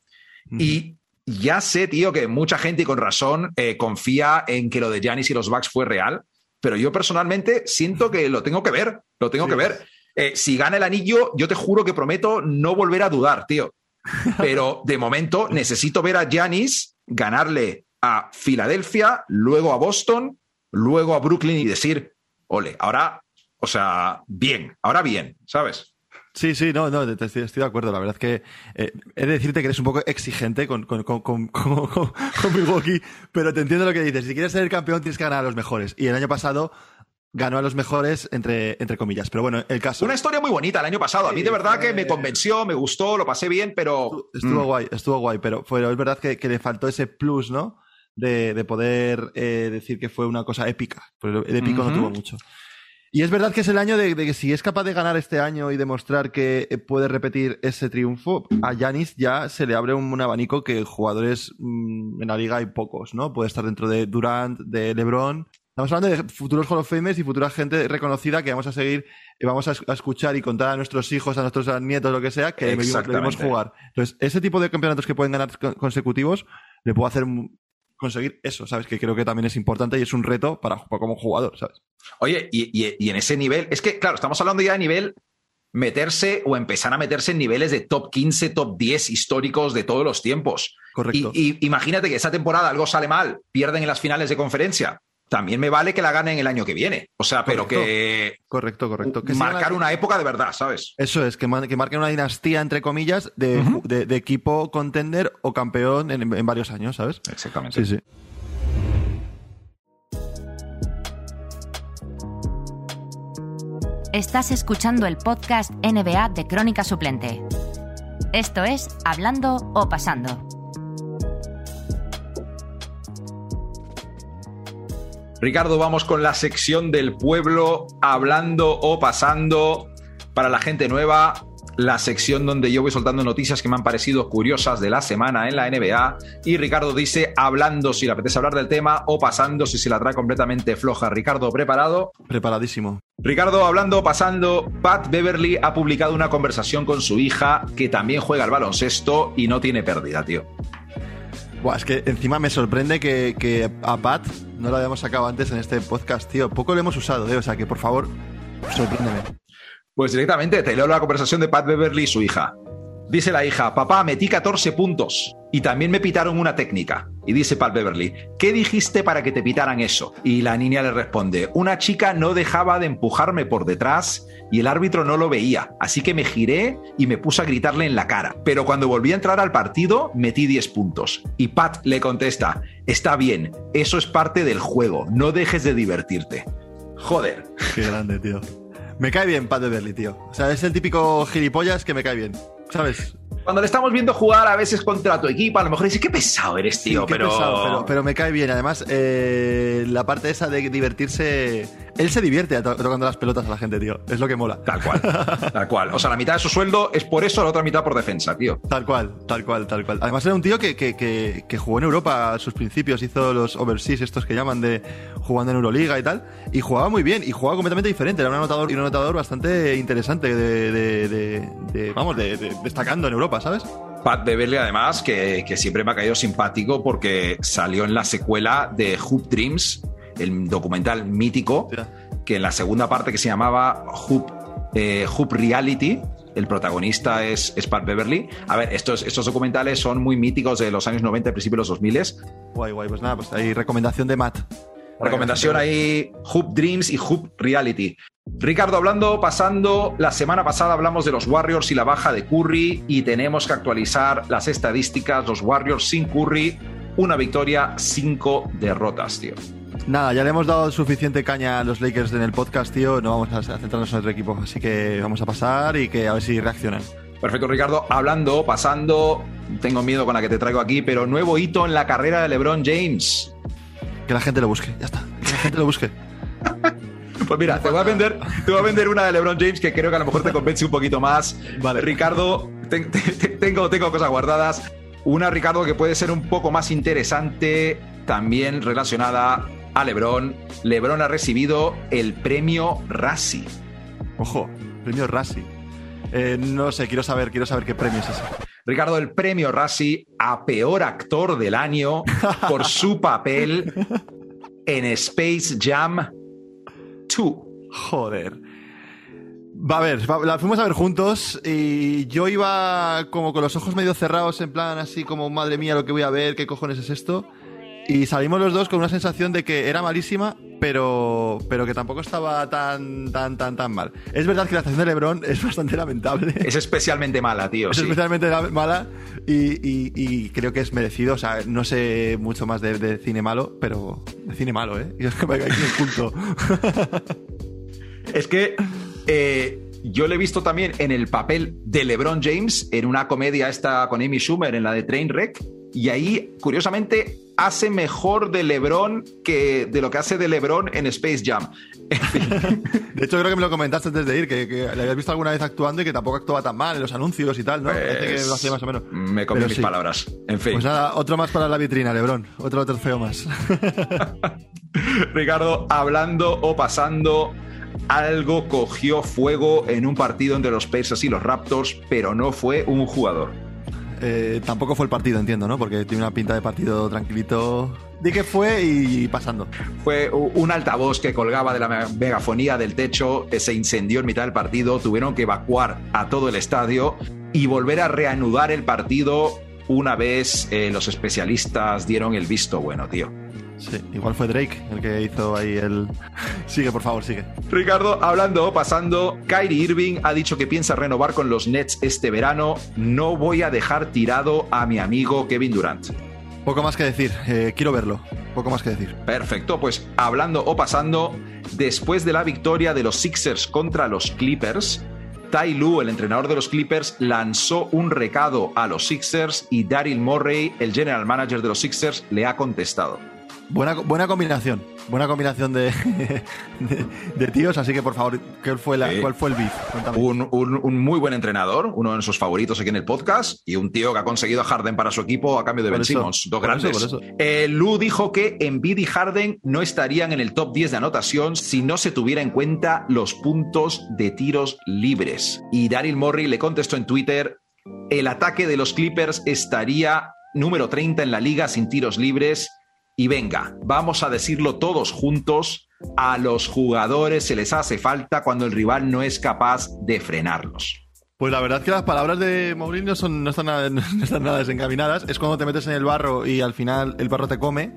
Y ya sé, tío, que mucha gente y con razón eh, confía en que lo de Giannis y los Bucks fue real, pero yo personalmente siento que lo tengo que ver, lo tengo que ver. Eh, si gana el anillo, yo te juro que prometo no volver a dudar, tío. Pero de momento necesito ver a Giannis ganarle a Filadelfia, luego a Boston luego a Brooklyn y decir, ole, ahora, o sea, bien, ahora bien, ¿sabes? Sí, sí, no, no, estoy, de acuerdo. La verdad es que eh, he de decirte que eres un poco exigente con, con, con, con, con Milwaukee, pero te entiendo lo que dices. Si quieres ser campeón, tienes que ganar a los mejores. Y el año pasado ganó a los mejores, entre, entre comillas. Pero bueno, el caso. Una historia muy bonita el año pasado. A mí de verdad que me convenció, me gustó, lo pasé bien, pero. Estuvo, mm. guay, estuvo guay, pero, pero es verdad que, que le faltó ese plus, ¿no? De, poder eh, decir que fue una cosa épica. Pero el épico no tuvo mucho. Y es verdad que es el año de, que si es capaz de ganar este año y demostrar que eh, puede repetir ese triunfo, a Yanis ya se le abre un, abanico que jugadores mm, en la liga hay pocos, ¿no? Puede estar dentro de Durant, de LeBron. Estamos hablando de futuros Hall of Famers y futura gente reconocida que vamos a seguir, y vamos a, escuchar y contar a nuestros hijos, a nuestros nietos, lo que sea, que debemos jugar. Entonces, ese tipo de campeonatos que pueden ganar consecutivos le puedo hacer conseguir eso, ¿sabes? Que creo que también es importante y es un reto para, como jugador, ¿sabes? Oye, y, en ese nivel, es que, claro, estamos hablando ya de nivel meterse o empezar a meterse en niveles de top 15, top 10 históricos de todos los tiempos. Correcto. Y, imagínate que esa temporada algo sale mal, pierden en las finales de conferencia también me vale que la ganen el año que viene. O sea, pero que. Correcto, correcto. Que marcar una época de verdad, ¿sabes? Eso es, que, que marquen una dinastía, entre comillas, de, equipo contender o campeón en, varios años, ¿sabes? Exactamente. Sí, sí. Estás escuchando el podcast NBA de Crónica Suplente. Esto es Hablando o Pasando. Ricardo, vamos con la sección del pueblo, hablando o pasando para la gente nueva la sección donde yo voy soltando noticias que me han parecido curiosas de la semana en la NBA. Y Ricardo dice, hablando si le apetece hablar del tema o pasando si se la trae completamente floja. Ricardo, ¿preparado? Preparadísimo. Ricardo, hablando, pasando, Pat Beverly ha publicado una conversación con su hija que también juega al baloncesto y no tiene pérdida, tío. Buah, es que encima me sorprende que, a Pat no lo habíamos sacado antes en este podcast, tío. Poco lo hemos usado, ¿eh? O sea que por favor, sorpréndeme. Pues directamente te leo la conversación de Pat Beverly y su hija. Dice la hija, papá, metí 14 puntos y también me pitaron una técnica. Y dice Pat Beverly, ¿qué dijiste para que te pitaran eso? Y la niña le responde, una chica no dejaba de empujarme por detrás y el árbitro no lo veía, así que me giré y me puse a gritarle en la cara. Pero cuando volví a entrar al partido, metí 10 puntos. Y Pat le contesta, está bien, eso es parte del juego, no dejes de divertirte. Joder. Qué grande, tío. Me cae bien Pat Beverly, tío. O sea, es el típico gilipollas que me cae bien. ¿Sabes? Cuando le estamos viendo jugar a veces contra tu equipo, a lo mejor dice, qué pesado eres, tío, pero... pero... me cae bien. Además, eh, la parte esa de divertirse él se divierte tocando las pelotas a la gente, tío. Es lo que mola. Tal cual. tal cual. O sea, la mitad de su sueldo es por eso, la otra mitad por defensa, tío. Tal cual, tal cual, tal cual. Además, era un tío que, que, jugó en Europa a sus principios, hizo los overseas, estos que llaman de jugando en Euroliga y tal, y jugaba muy bien, y jugaba completamente diferente. Era un anotador y un anotador bastante interesante de, vamos, destacando en Europa, ¿sabes? Pat Beverly, además, que, que, siempre me ha caído simpático porque salió en la secuela de Hoop Dreams, el documental mítico, que en la segunda parte que se llamaba Hoop, eh, Reality, el protagonista es, Pat Beverly. A ver, estos, estos documentales son muy míticos de los años 90, principios de los 2000. Guay, guay, pues nada, pues hay recomendación de Matt. Recomendación ahí, Hoop Dreams y Hoop Reality. Ricardo, hablando, pasando, la semana pasada hablamos de los Warriors y la baja de Curry y tenemos que actualizar las estadísticas. Los Warriors sin Curry, una victoria, cinco derrotas, tío. Nada, ya le hemos dado suficiente caña a los Lakers en el podcast, tío. No vamos a centrarnos en otro equipo. Así que vamos a pasar y que a ver si reaccionan. Perfecto, Ricardo. Hablando, pasando, tengo miedo con la que te traigo aquí, pero nuevo hito en la carrera de LeBron James. Que la gente lo busque, ya está. Que la gente lo busque. Pues mira, te voy, a vender, te voy a vender una de LeBron James que creo que a lo mejor te convence un poquito más. Vale. Ricardo, tengo, tengo cosas guardadas. Una, Ricardo, que puede ser un poco más interesante, también relacionada a LeBron. LeBron ha recibido el premio Razzie. Ojo, premio Razzie. Eh, no sé, quiero saber, quiero saber qué premio es ese. Ricardo, el premio Razzie a peor actor del año por su papel en Space Jam 2. Joder. Va a ver, la fuimos a ver juntos y yo iba como con los ojos medio cerrados, en plan así como, madre mía, lo que voy a ver, qué cojones es esto. Y salimos los dos con una sensación de que era malísima, pero, pero que tampoco estaba tan, tan, tan, tan mal. Es verdad que la actuación de LeBron es bastante lamentable. Es especialmente mala, tío. Es especialmente mala y, creo que es merecido. O sea, no sé mucho más de, cine malo, pero de cine malo, ¿eh? Y es que me aquí un punto. es que. Eh, yo le he visto también en el papel de LeBron James en una comedia esta con Amy Schumer en la de Trainwreck y ahí curiosamente hace mejor de LeBron que de lo que hace de LeBron en Space Jam. de hecho, creo que me lo comentaste antes de ir, que, le habías visto alguna vez actuando y que tampoco actuaba tan mal en los anuncios y tal, ¿no? que lo hacía más o menos. Me comí mis palabras. En fin. Pues nada, otro más para la vitrina, LeBron. Otro trofeo más. Ricardo, hablando o pasando algo cogió fuego en un partido entre los Pacers y los Raptors, pero no fue un jugador. Eh, tampoco fue el partido, entiendo, ¿no? Porque tiene una pinta de partido tranquilito. Di que fue y pasando. Fue un altavoz que colgaba de la megafonía del techo, se incendió en mitad del partido, tuvieron que evacuar a todo el estadio y volver a reanudar el partido una vez eh, los especialistas dieron el visto bueno, tío. Sí, igual fue Drake el que hizo ahí el... sigue, por favor, sigue. Ricardo, hablando, pasando, Kyrie Irving ha dicho que piensa renovar con los Nets este verano. No voy a dejar tirado a mi amigo Kevin Durant. Poco más que decir, eh, quiero verlo. Poco más que decir. Perfecto, pues hablando o pasando, después de la victoria de los Sixers contra los Clippers, Tai Lu, el entrenador de los Clippers, lanzó un recado a los Sixers y Daryl Morey, el general manager de los Sixers, le ha contestado. Buena, buena combinación. Buena combinación de, de, tíos, así que por favor, ¿cuál fue, la, ¿cuál fue el beef? Un, un, muy buen entrenador, uno de nuestros favoritos aquí en el podcast, y un tío que ha conseguido a Harden para su equipo a cambio de Ben Simmons, dos grandes. Eh, Lu dijo que Embiid y Harden no estarían en el top 10 de anotación si no se tuviera en cuenta los puntos de tiros libres. Y Daryl Morey le contestó en Twitter, el ataque de los Clippers estaría número 30 en la liga sin tiros libres y venga, vamos a decirlo todos juntos, a los jugadores se les hace falta cuando el rival no es capaz de frenarlos. Pues la verdad es que las palabras de Mourinho son, no, están nada, no están nada desencaminadas. Es cuando te metes en el barro y al final el barro te come.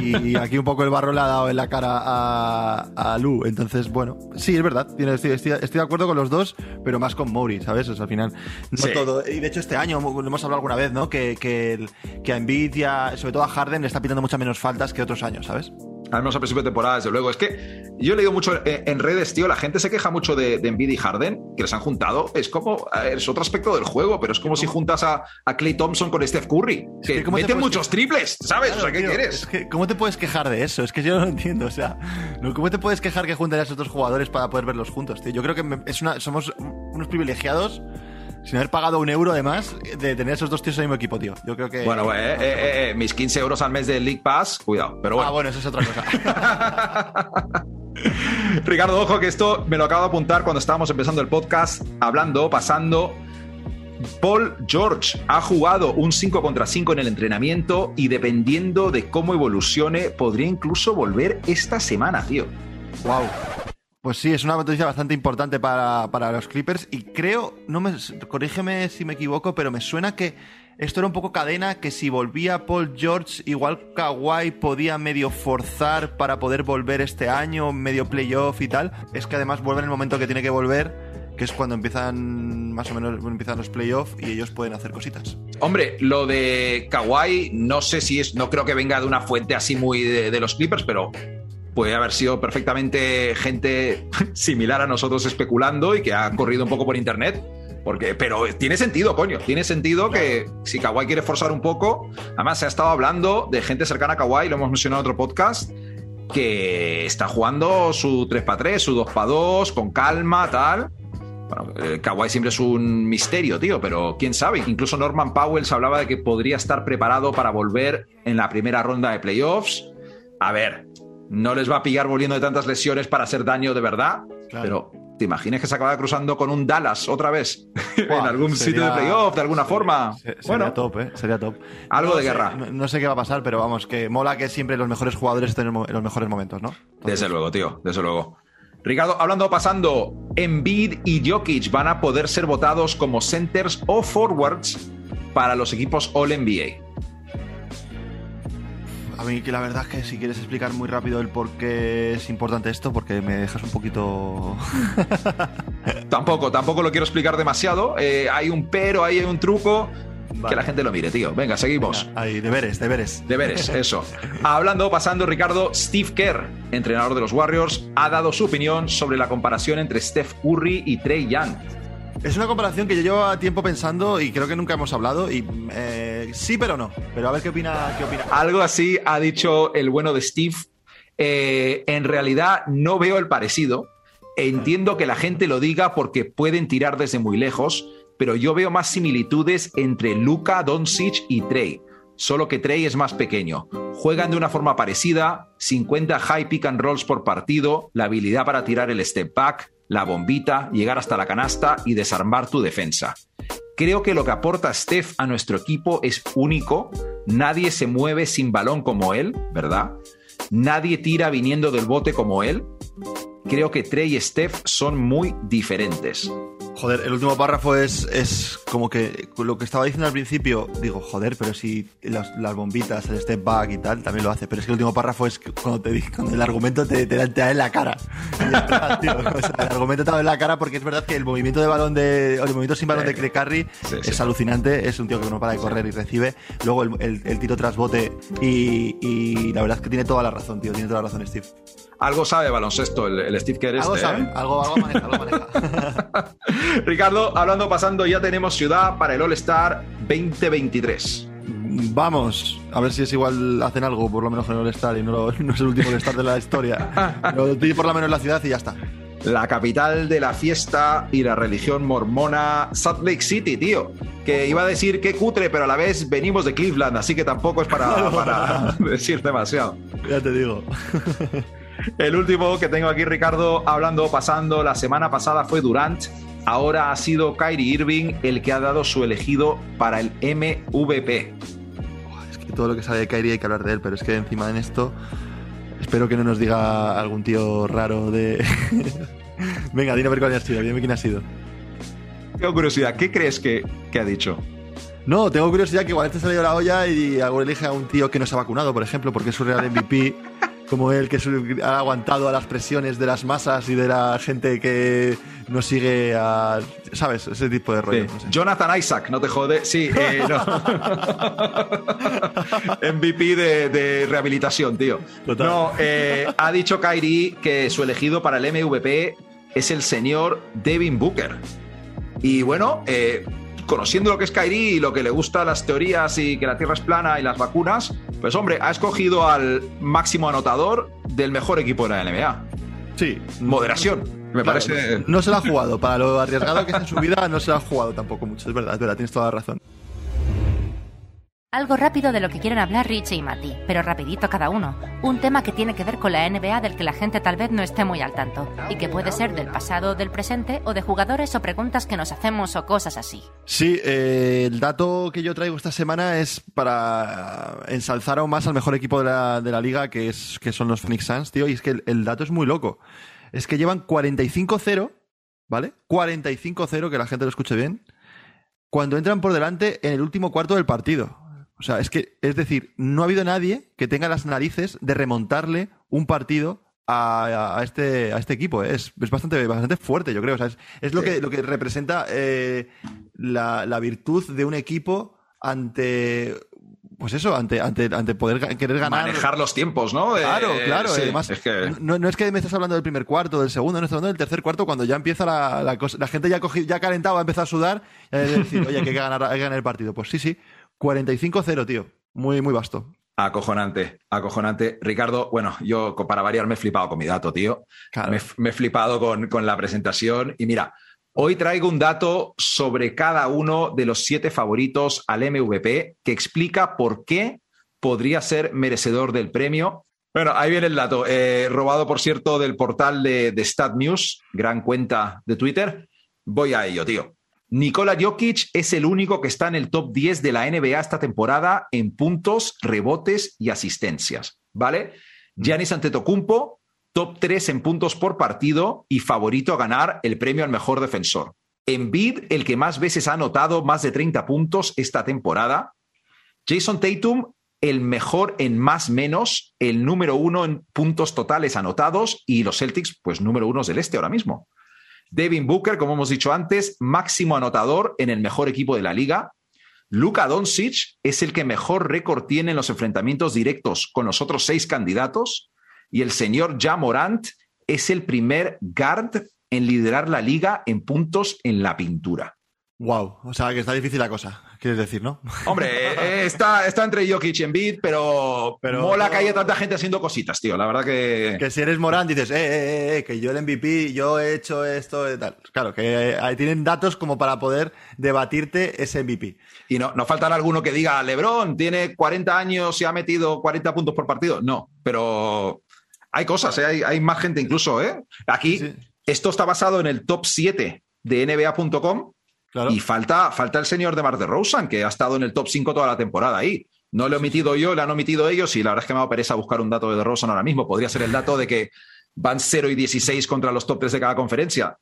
Y aquí un poco el barro le ha dado en la cara a, a Lu. Entonces, bueno, sí, es verdad. Estoy, estoy, de acuerdo con los dos, pero más con Mourinho, ¿sabes? O sea, al final, no todo. Y de hecho, este año, lo hemos hablado alguna vez, ¿no? Que, que, que a Embiid sobre todo a Harden, le está pitando muchas menos faltas que otros años, ¿sabes? Al menos a principio de temporada, desde luego. Es que yo he leído mucho en redes, tío, la gente se queja mucho de, de y Harden, que les han juntado. Es como, es otro aspecto del juego, pero es como si juntas a, a Clay Thompson con Steph Curry, que, meten muchos triples, ¿sabes? o sea, ¿qué quieres? ¿Cómo te puedes quejar de eso? Es que yo no lo entiendo, o sea, ¿cómo te puedes quejar que junten a dos jugadores para poder verlos juntos, tío? Yo creo que es una, somos unos privilegiados sin haber pagado un euro de más de tener esos dos tíos en el mismo equipo, tío. Yo creo que. Bueno, eh, eh, eh, mis 15 euros al mes de League Pass, cuidado. Pero bueno. Ah, bueno, eso es otra cosa. Ricardo, ojo que esto me lo acabo de apuntar cuando estábamos empezando el podcast, hablando, pasando. Paul George ha jugado un 5 contra 5 en el entrenamiento y dependiendo de cómo evolucione, podría incluso volver esta semana, tío. Wow. Pues sí, es una noticia bastante importante para, los Clippers y creo, no me, corrígeme si me equivoco, pero me suena que esto era un poco cadena, que si volvía Paul George, igual Kawhi podía medio forzar para poder volver este año, medio playoff y tal. Es que además vuelve en el momento que tiene que volver, que es cuando empiezan más o menos empiezan los playoffs y ellos pueden hacer cositas. Hombre, lo de Kawhi no sé si es, no creo que venga de una fuente así muy de los Clippers, pero puede haber sido perfectamente gente similar a nosotros especulando y que ha corrido un poco por internet. Porque, pero tiene sentido, coño. Tiene sentido que si Kawhi quiere forzar un poco. Además, se ha estado hablando de gente cercana a Kawhi, lo hemos mencionado en otro podcast, que está jugando su 3x3, su 2x2, con calma, tal. Bueno, eh, Kawhi siempre es un misterio, tío, pero quién sabe. Incluso Norman Powell se hablaba de que podría estar preparado para volver en la primera ronda de playoffs. A ver, no les va a pillar volviendo de tantas lesiones para hacer daño de verdad, pero ¿te imaginas que se acaba cruzando con un Dallas otra vez? en algún sitio de playoff, de alguna forma. sería bueno, top, ¿eh? Sería top. Algo de guerra. No, sé qué va a pasar, pero vamos, que mola que siempre los mejores jugadores estén en los mejores momentos, ¿no? Desde luego, tío, desde luego. Ricardo, hablando pasando, Embiid y Jokic van a poder ser votados como centers o forwards para los equipos All NBA. Mí que la verdad es que si quieres explicar muy rápido el por qué es importante esto, porque me dejas un poquito... tampoco, tampoco lo quiero explicar demasiado. Eh, hay un pero, hay un truco. Que la gente lo mire, tío. Venga, seguimos. hay deberes, deberes. Deberes, eso. Hablando, pasando, Ricardo, Steve Kerr, entrenador de los Warriors, ha dado su opinión sobre la comparación entre Steph Curry y Trey Young. Es una comparación que yo llevo tiempo pensando y creo que nunca hemos hablado. Y eh, sí, pero no. Pero a ver qué opina, qué opina. Algo así ha dicho el bueno de Steve. Eh, en realidad no veo el parecido. Entiendo que la gente lo diga porque pueden tirar desde muy lejos, pero yo veo más similitudes entre Luka, Doncic y Trey. Solo que Trey es más pequeño. Juegan de una forma parecida, 50 high pick and rolls por partido, la habilidad para tirar el step back, la bombita, llegar hasta la canasta y desarmar tu defensa. Creo que lo que aporta Steph a nuestro equipo es único. Nadie se mueve sin balón como él, ¿verdad? Nadie tira viniendo del bote como él. Creo que Trey y Steph son muy diferentes. Joder, el último párrafo es, es como que lo que estaba diciendo al principio, digo, joder, pero si las, bombitas, el step back y tal, también lo hace. Pero es que el último párrafo es cuando te cuando el argumento te, te, da en la cara. el argumento te da en la cara porque es verdad que el movimiento de balón de. el movimiento sin balón de Clay Curry es alucinante. Es un tío que no para de correr y recibe. Luego el, el, tiro tras bote y, y la verdad es que tiene toda la razón, tío. Tiene toda la razón, Steve. Algo sabe baloncesto el, Steve Kerr Algo este, sabe, ¿eh? algo, algo maneja, algo maneja. Ricardo, hablando pasando, ya tenemos ciudad para el All-Star 2023. Vamos, a ver si es igual hacen algo, por lo menos en el Star y no, no es el último Star de la historia. Lo por lo menos en la ciudad y ya está. La capital de la fiesta y la religión mormona, Salt Lake City, tío. Que iba a decir que cutre, pero a la vez venimos de Cleveland, así que tampoco es para, para decir demasiado. Ya te digo. El último que tengo aquí, Ricardo, hablando, pasando, la semana pasada fue Durant. Ahora ha sido Kyrie Irving el que ha dado su elegido para el MVP. Es que todo lo que sale de Kyrie hay que hablar de él, pero es que encima en esto espero que no nos diga algún tío raro de... Venga, dime a ver cuál ha sido, dime quién ha sido. Tengo curiosidad, ¿qué crees que, que ha dicho? No, tengo curiosidad que igual te salido la olla y algo elige a un tío que no se ha vacunado, por ejemplo, porque es su real MVP como él, que ha aguantado a las presiones de las masas y de la gente que no sigue a. ¿Sabes? Ese tipo de rollo. Jonathan Isaac, no te jode. Sí, eh, no. MVP de, rehabilitación, tío. No, eh, ha dicho Kyrie que su elegido para el MVP es el señor Devin Booker. Y bueno, eh, conociendo lo que es Kyrie y lo que le gusta las teorías y que la Tierra es plana y las vacunas, pues hombre, ha escogido al máximo anotador del mejor equipo de la NBA. Sí. Moderación. Me parece. No se lo ha jugado. Para lo arriesgado que es en su vida, no se lo ha jugado tampoco mucho. Es verdad, es verdad, tienes toda la razón. Algo rápido de lo que quieren hablar Richie y Mati, pero rapidito cada uno. Un tema que tiene que ver con la NBA del que la gente tal vez no esté muy al tanto, y que puede ser del pasado, del presente, o de jugadores o preguntas que nos hacemos o cosas así. Sí, eh, el dato que yo traigo esta semana es para ensalzar aún más al mejor equipo de la, liga, que, es, que son los Phoenix Suns, tío, y es que el, el dato es muy loco. Es que llevan 45-0, ¿vale? 45-0, que la gente lo escuche bien, cuando entran por delante en el último cuarto del partido. O sea, es que, es decir, no ha habido nadie que tenga las narices de remontarle un partido a, este, a este equipo. ¿eh? Es, es, bastante, bastante fuerte, yo creo. O sea, es, lo, que, lo que representa eh, la, la, virtud de un equipo ante. Pues eso, ante, ante, ante poder querer ganar. Manejar los tiempos, ¿no? claro, claro. además, no, no, es que me estás hablando del primer cuarto, del segundo, no estás hablando del tercer cuarto, cuando ya empieza la, la cosa. La gente ya, cogido, ya calentado, va a empezar a sudar y a decir, oye, hay que ganar, hay que ganar el partido. Pues sí, sí. 45-0, tío. Muy, muy vasto. Acojonante, acojonante. Ricardo, bueno, yo para variar me he flipado con mi dato, tío. Me, he flipado con, con, la presentación. Y mira, hoy traigo un dato sobre cada uno de los siete favoritos al MVP que explica por qué podría ser merecedor del premio. Bueno, ahí viene el dato. Eh, robado, por cierto, del portal de, de Stat News, gran cuenta de Twitter. Voy a ello, tío. Nikola Jokic es el único que está en el top 10 de la NBA esta temporada en puntos, rebotes y asistencias, ¿vale? Mm. Giannis Antetokounmpo, top 3 en puntos por partido y favorito a ganar el premio al mejor defensor. Embiid, el que más veces ha anotado más de 30 puntos esta temporada. Jason Tatum, el mejor en más menos, el número uno en puntos totales anotados y los Celtics, pues número uno del este ahora mismo. Devin Booker, como hemos dicho antes, máximo anotador en el mejor equipo de la liga. Luka Doncic es el que mejor récord tiene en los enfrentamientos directos con los otros seis candidatos. Y el señor Ja Morant es el primer guard en liderar la liga en puntos en la pintura. Wow, o sea que está difícil la cosa, quieres decir, ¿no? Hombre, eh, está, está entre Jokic y Embiid, pero, pero mola que haya tanta gente haciendo cositas, tío. La verdad que. Que si eres Morán dices, eh, eh, eh, eh que yo el MVP, yo he hecho esto y tal. Claro, que ahí tienen datos como para poder debatirte ese MVP. Y no, no faltará alguno que diga, Lebron tiene 40 años y ha metido 40 puntos por partido. No, pero hay cosas, hay, hay, más gente incluso, ¿eh? Aquí, esto está basado en el top 7 de NBA.com y falta, falta el señor de Mar de Rosen, que ha estado en el top 5 toda la temporada ahí. No lo he omitido yo, lo han omitido ellos y la verdad es que me ha pereza buscar un dato de Rosen ahora mismo. Podría ser el dato de que van 0 y 16 contra los top 3 de cada conferencia.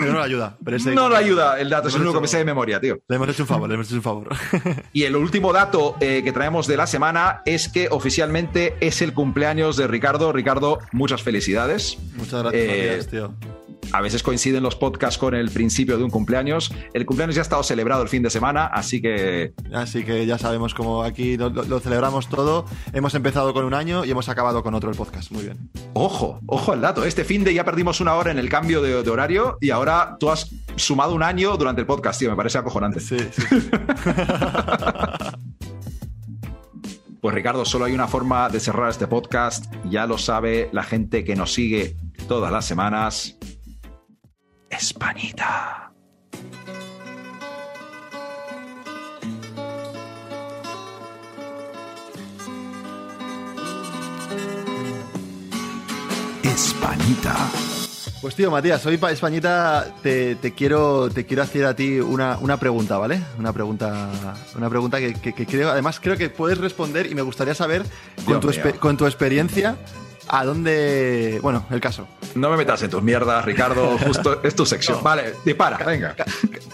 Pero no le ayuda. no le ayuda el dato, es el único que me sé de memoria, tío. Le hemos hecho un favor, le hemos hecho un favor. y el último dato eh, que traemos de la semana es que oficialmente es el cumpleaños de Ricardo. Ricardo, muchas felicidades. Muchas gracias, eh, tío a veces coinciden los podcasts con el principio de un cumpleaños. El cumpleaños ya ha estado celebrado el fin de semana, así que... Así que ya sabemos cómo aquí lo, celebramos todo. Hemos empezado con un año y hemos acabado con otro el podcast. Muy bien. Ojo, ojo al dato. Este fin de ya perdimos una hora en el cambio de, horario y ahora tú has sumado un año durante el podcast, tío. Me parece acojonante. sí. sí. Pues Ricardo, solo hay una forma de cerrar este podcast, ya lo sabe la gente que nos sigue todas las semanas. Españita. Españita. Pues tío, Matías, hoy para Españita te, quiero, te quiero hacer a ti una, pregunta, ¿vale? Una pregunta, una pregunta que, creo, además creo que puedes responder y me gustaría saber con tu, con tu, experiencia a dónde... Bueno, el caso. No me metas en tus mierdas, Ricardo, justo es tu sección. Vale, dispara, venga.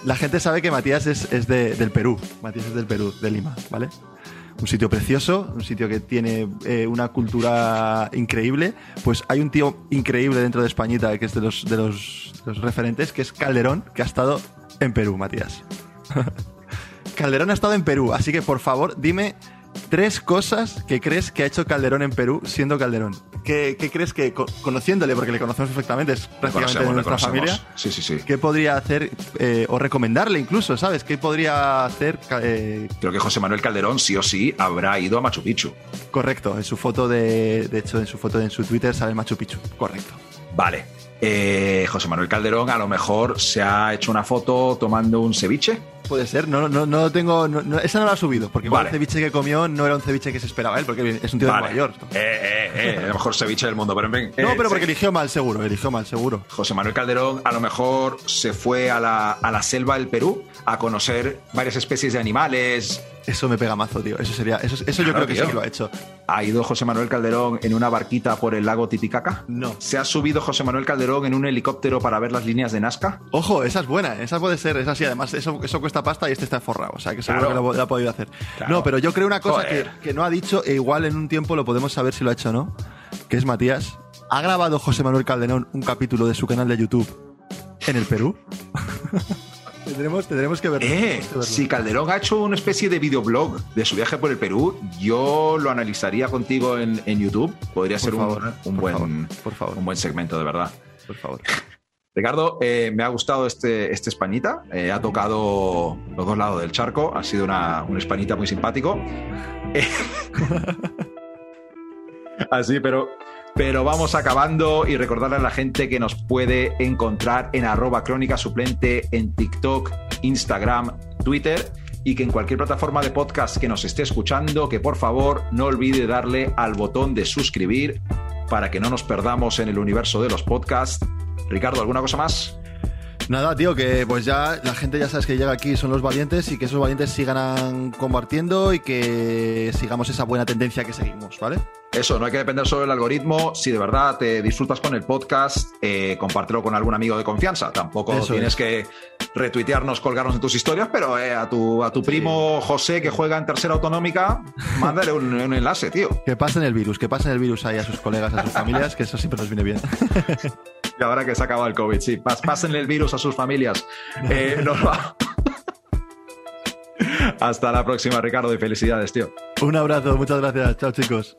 La gente sabe que Matías es, es del Perú, Matías es del Perú, de Lima, ¿vale? un sitio precioso, un sitio que tiene eh, una cultura increíble, pues hay un tío increíble dentro de Españita, que es de los, de los, referentes, que es Calderón, que ha estado en Perú, Matías. Calderón ha estado en Perú, así que por favor dime tres cosas que crees que ha hecho Calderón en Perú siendo Calderón. ¿Qué, crees que, conociéndole, porque le conocemos perfectamente, es prácticamente de nuestra familia, sí, sí, sí. ¿qué podría hacer eh, o recomendarle incluso, ¿sabes? ¿Qué podría hacer? Eh? Creo que José Manuel Calderón sí o sí habrá ido a Machu Picchu. Correcto, en su foto de, de hecho, en su foto en su Twitter sale Machu Picchu, correcto. Vale, eh, José Manuel Calderón a lo mejor se ha hecho una foto tomando un ceviche. Puede ser, no, no, no tengo. esa no la ha subido, porque el ceviche que comió no era un ceviche que se esperaba él, porque es un tío de Nueva York. Eh, eh, eh, el mejor ceviche del mundo, pero en No, pero porque eligió mal seguro, eligió mal seguro. José Manuel Calderón a lo mejor se fue a la, a la selva del Perú a conocer varias especies de animales, eso me pega mazo, tío. Eso sería. Eso, eso yo creo que sí que lo ha hecho. ¿Ha ido José Manuel Calderón en una barquita por el lago Titicaca? No. ¿Se ha subido José Manuel Calderón en un helicóptero para ver las líneas de Nazca? Ojo, esa es buena. Esa puede ser. Esa sí, además, eso, eso cuesta pasta y este está forrado. O sea, que seguro que lo, ha podido hacer. No, pero yo creo una cosa que, que, no ha dicho, e igual en un tiempo lo podemos saber si lo ha hecho o no. Que es Matías. ¿Ha grabado José Manuel Calderón un capítulo de su canal de YouTube en el Perú? Tendremos, que verlo, eh, Si Calderón ha hecho una especie de videoblog de su viaje por el Perú, yo lo analizaría contigo en, YouTube. Podría ser un, buen, por favor. un buen segmento, de verdad. Por favor. Ricardo, eh, me ha gustado este, este Españita. Eh, ha tocado los dos lados del charco. Ha sido una, un Españita muy simpático. Así, pero pero vamos acabando y recordarle a la gente que nos puede encontrar en arroba crónica suplente en TikTok, Instagram, Twitter y que en cualquier plataforma de podcast que nos esté escuchando, que por favor no olvide darle al botón de suscribir para que no nos perdamos en el universo de los podcasts. Ricardo, ¿alguna cosa más? Nada, tío, que pues ya la gente ya sabes que llega aquí son los valientes y que esos valientes sigan compartiendo y que sigamos esa buena tendencia que seguimos, ¿vale? Eso, no hay que depender solo del algoritmo. Si de verdad te disfrutas con el podcast, eh, compártelo con algún amigo de confianza. Tampoco tienes que retuitearnos, colgarnos en tus historias, pero eh, a tu, a tu primo José que juega en tercera autonómica, mándale un, enlace, tío. Que pasen el virus, que pasen el virus ahí a sus colegas, a sus familias, que eso siempre nos viene bien. y ahora que se acaba el COVID, sí, pásenle el virus a sus familias. Eh, Hasta la próxima, Ricardo, y felicidades, tío. Un abrazo, muchas gracias. Chao, chicos.